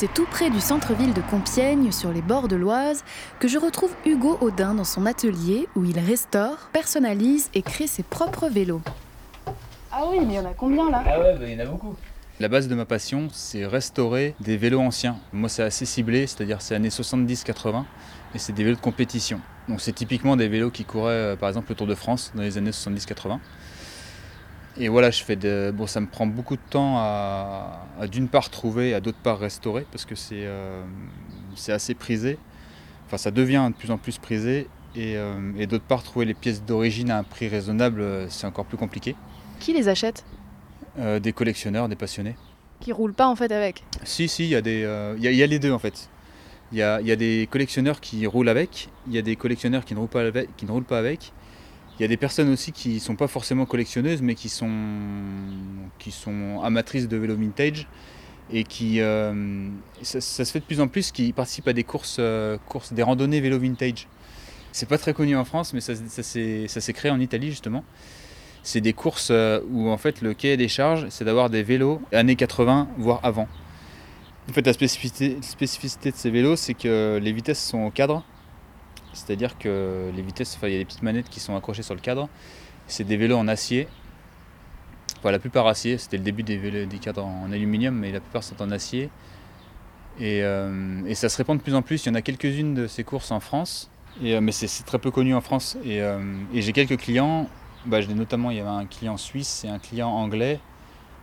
C'est tout près du centre-ville de Compiègne, sur les bords de l'Oise, que je retrouve Hugo Audin dans son atelier où il restaure, personnalise et crée ses propres vélos. Ah oui, mais il y en a combien là? Ah ouais, bah, il y en a beaucoup. La base de ma passion, c'est restaurer des vélos anciens. Moi, c'est assez ciblé, c'est-à-dire c'est années 70-80, et c'est des vélos de compétition. Donc c'est typiquement des vélos qui couraient, euh, par exemple, le Tour de France dans les années 70-80. Et voilà, je fais de... bon, ça me prend beaucoup de temps à, d'une part trouver, à d'autre part restaurer, parce que c'est, euh, c'est assez prisé. Enfin, ça devient de plus en plus prisé. Et, euh, et d'autre part, trouver les pièces d'origine à un prix raisonnable, euh, c'est encore plus compliqué. Qui les achète? Euh, des collectionneurs, des passionnés. Qui roulent pas en fait avec? Si, si, il y, a des, il y, a- y a les deux en fait. Il y a, y a des collectionneurs qui roulent avec, il y a des collectionneurs qui ne roulent pas avec. Qui ne roulent pas avec. Il y a des personnes aussi qui ne sont pas forcément collectionneuses, mais qui sont, qui amatrices de vélo vintage et qui, euh, ça, se fait de plus en plus, qui participent à des courses, euh, courses des randonnées vélo vintage. C'est pas très connu en France, mais ça, s'est créé en Italie justement. C'est des courses euh, où en fait le cahier des charges, c'est d'avoir des vélos années 80, voire avant. En fait, la spécificité de ces vélos, c'est que les vitesses sont au cadre. C'est-à-dire que les vitesses, enfin, il y a des petites manettes qui sont accrochées sur le cadre. C'est des vélos en acier. Enfin, la plupart acier. C'était le début des, vélos, des cadres en aluminium, mais la plupart sont en acier. Et, euh, ça se répand de plus en plus. Il y en a quelques-unes de ces courses en France. Euh, mais c'est très peu connu en France. Et, euh, et j'ai quelques clients. Bah, notamment, il y avait un client suisse et un client anglais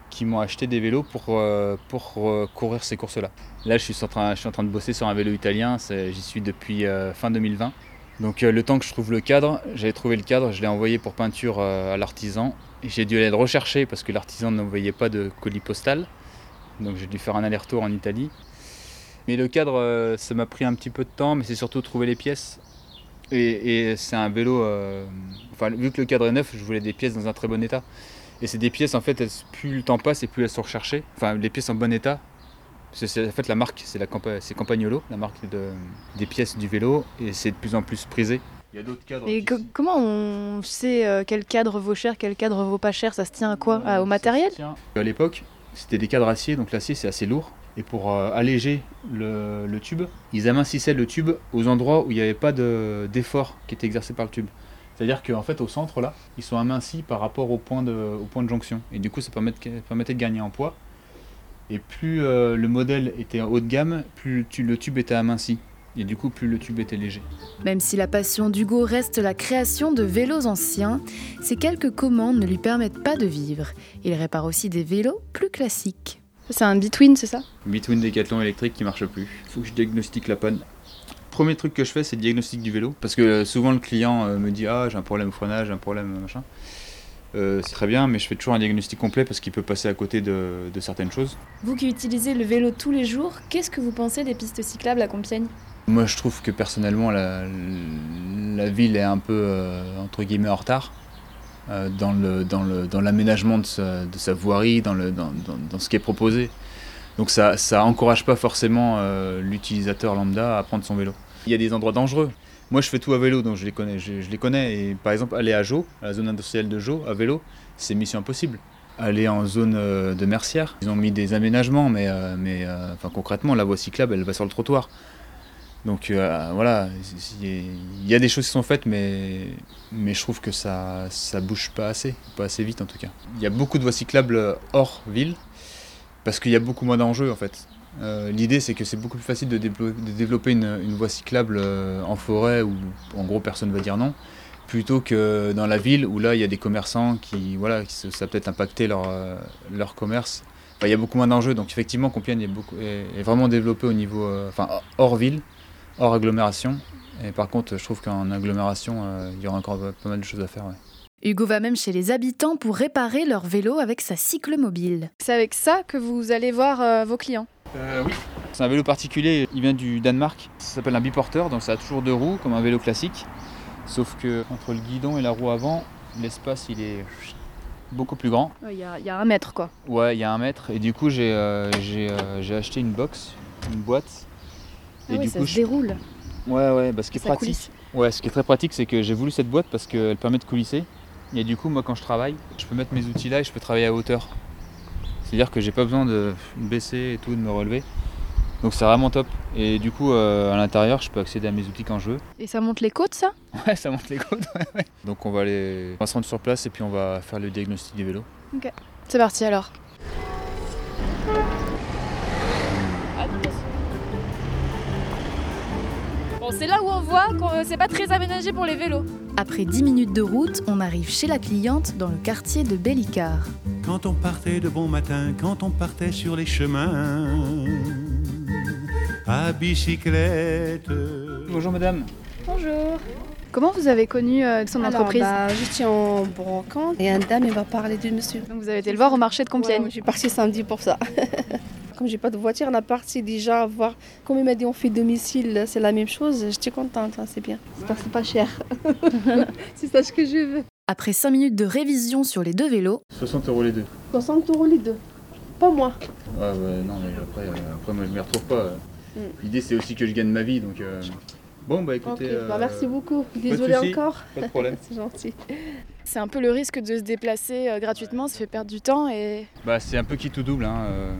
qui m'ont acheté des vélos pour, euh, pour euh, courir ces courses-là. Là, je suis, en train, je suis en train de bosser sur un vélo italien, j'y suis depuis euh, fin 2020. Donc le temps que je trouve le cadre, j'avais trouvé le cadre, je l'ai envoyé pour peinture à l'artisan. J'ai dû aller le rechercher parce que l'artisan n'envoyait pas de colis postal. Donc j'ai dû faire un aller-retour en Italie. Mais le cadre, ça m'a pris un petit peu de temps, mais c'est surtout trouver les pièces. Et, c'est un vélo, enfin vu que le cadre est neuf, je voulais des pièces dans un très bon état. Et c'est des pièces, en fait, elles- plus le temps passe et plus elles sont recherchées. Enfin, les pièces en bon état. Parce que c'est en fait la marque, c'est la Campa- c'est Campagnolo, la marque de- des pièces du vélo, et c'est de plus en plus prisé. Il y a d'autres cadres. Et qui co- sont- comment on sait euh, quel cadre vaut cher, quel cadre vaut pas cher? Ça se tient à quoi? Ah, Au Ça matériel? se tient. À l'époque, c'était des cadres acier, donc l'acier c'est assez lourd. Et pour euh, alléger le, le tube, ils amincissaient le tube aux endroits où il n'y avait pas de- d'effort qui était exercé par le tube. C'est-à-dire qu'en fait, au centre, là, ils sont amincis par rapport au point de, au point de jonction. Et du coup, ça permettait de gagner en poids. Et plus euh, le modèle était haut de gamme, plus le tu- le tube était aminci. Et du coup, plus le tube était léger. Même si la passion d'Hugo reste la création de vélos anciens, ces quelques commandes ne lui permettent pas de vivre. Il répare aussi des vélos plus classiques. C'est un between, c'est ça? Between Decathlon électrique qui marche plus. Il faut que je diagnostique la panne. Premier truc que je fais, c'est le diagnostic du vélo. Parce que euh, souvent le client euh, me dit Ah, j'ai un problème au freinage, j'ai un problème machin. Euh, c'est très bien, mais je fais toujours un diagnostic complet parce qu'il peut passer à côté de, de certaines choses. Vous qui utilisez le vélo tous les jours, qu'est-ce que vous pensez des pistes cyclables à Compiègne? Moi, je trouve que personnellement, la, la ville est un peu, euh, entre guillemets, en retard euh, dans le- dans le- dans l'aménagement de, sa, de sa voirie, dans, le, dans, dans- dans ce qui est proposé. Donc ça ça encourage pas forcément euh, l'utilisateur lambda à prendre son vélo. Il y a des endroits dangereux. Moi, je fais tout à vélo, donc je les connais. Je, les connais. Et par exemple, aller à Jo, à la zone industrielle de Jo, à vélo, c'est mission impossible. Aller en zone euh, de Mercière, ils ont mis des aménagements, mais, euh, mais euh, enfin, concrètement, la voie cyclable, elle va sur le trottoir. Donc voilà, il y a des choses qui sont faites, mais, mais je trouve que ça ça bouge pas assez, pas assez vite en tout cas. Il y a beaucoup de voies cyclables hors ville, parce qu'il y a beaucoup moins d'enjeux en fait. Euh, L'idée c'est que c'est beaucoup plus facile de, développer une, une voie cyclable euh, en forêt où en gros personne va dire non, plutôt que dans la ville où là il y a des commerçants qui, voilà, qui se- ça a peut-être impacté leur, euh, leur commerce. Enfin, il y a beaucoup moins d'enjeux, donc effectivement Compiègne est, beaucoup, est, est vraiment développé au niveau, euh, enfin hors ville, hors agglomération. Et par contre, je trouve qu'en agglomération, euh, il y aura encore pas mal de choses à faire. ouais. Hugo va même chez les habitants pour réparer leur vélo avec sa cyclemobile. C'est avec ça que vous allez voir euh, vos clients oui. C'est un vélo particulier, il vient du Danemark. Ça s'appelle un biporteur, donc ça a toujours deux roues, comme un vélo classique. Sauf que entre le guidon et la roue avant, l'espace il est beaucoup plus grand. Il y, a- il y a un mètre quoi. Ouais, il y a un mètre. Et du coup, j'ai euh, euh, acheté une box, une boîte. Ah Et oui, du ça coup, se je- déroule. Ouais, ouais, bah, ce qui est Ça pratique. coulisse. Ouais, ce qui est très pratique, c'est que j'ai voulu cette boîte parce qu'elle permet de coulisser. Et du coup, moi, quand je travaille, je peux mettre mes outils là et je peux travailler à hauteur. C'est-à-dire que j'ai pas besoin de me baisser et tout, de me relever. Donc c'est vraiment top. Et du coup, euh, à l'intérieur, je peux accéder à mes outils quand je veux. Et ça monte les côtes, ça? Ouais, ça monte les côtes. ouais, ouais. Donc on va, aller... on va se rendre sur place et puis on va faire le diagnostic du vélo. C'est parti alors. Bon, c'est là où on voit que euh, c'est pas très aménagé pour les vélos. Après 10 minutes de route, on arrive chez la cliente dans le quartier de Bellicard. Quand on partait de bon matin, quand on partait sur les chemins, à bicyclette. Bonjour madame. Bonjour. Comment vous avez connu euh, son Alors, entreprise bah, je suis en brocante et un dame il va parler du monsieur. Donc vous avez été le voir au marché de Compiègne. Ouais, je suis partie samedi pour ça. Comme j'ai pas de voiture, on a parti déjà voir. Comme il m'a dit on fait domicile, c'est la même chose. J'étais contente, hein, c'est bien. J'espère que c'est pas cher. c'est ça ce que je veux. Après 5 minutes de révision sur les deux vélos, 60 euros les deux. 60 euros les deux. Pas moi. Ouais, ouais, non, mais après, euh, après moi je m'y retrouve pas. Mm. L'idée c'est aussi que je gagne ma vie donc. euh, Bon, bah écoutez. bah, euh, merci beaucoup. soucis. encore. Pas de problème. c'est gentil. C'est un peu le risque de se déplacer euh, gratuitement, ça fait perdre du temps et Bah, c'est un peu qui tout double. Hein. euh.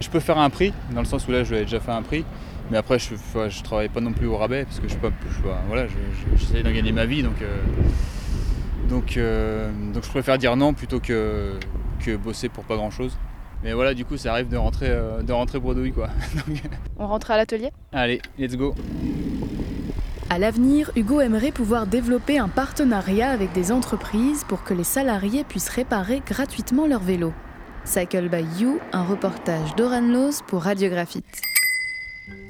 Je peux faire un prix, dans le sens où là, je l'ai déjà fait un prix. Mais après, je, je travaille pas non plus au rabais, parce que je, suis pas, je, voilà, je- je- j'essaie d'en gagner ma vie. Donc, euh, donc, euh, donc, je préfère dire non plutôt que, que bosser pour pas grand chose. Mais voilà, du coup, ça arrive de rentrer, euh, de rentrer bredouille, quoi. Donc, on rentre à l'atelier? allez, let's go. à l'avenir, Hugo aimerait pouvoir développer un partenariat avec des entreprises pour que les salariés puissent réparer gratuitement leurs vélos. Cycle by You, un reportage d'Oran Loz pour Radiographite.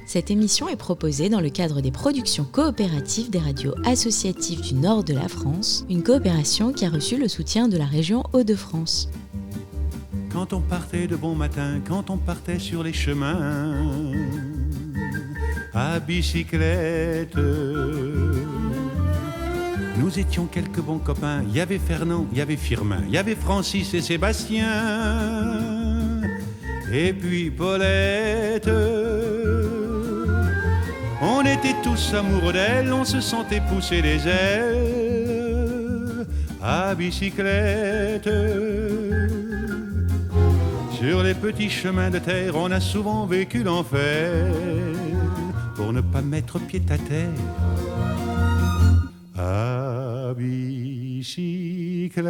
Cette émission est proposée dans le cadre des productions coopératives des radios associatives du nord de la France, une coopération qui a reçu le soutien de la région Hauts-de-France. Quand on partait de bon matin, quand on partait sur les chemins, à bicyclette. Nous étions quelques bons copains. Il y avait Fernand, il y avait Firmin, il y avait Francis et Sébastien. Et puis Paulette. On était tous amoureux d'elle, on se sentait pousser les ailes à bicyclette. Sur les petits chemins de terre, on a souvent vécu l'enfer pour ne pas mettre pied à terre. À bicyclette.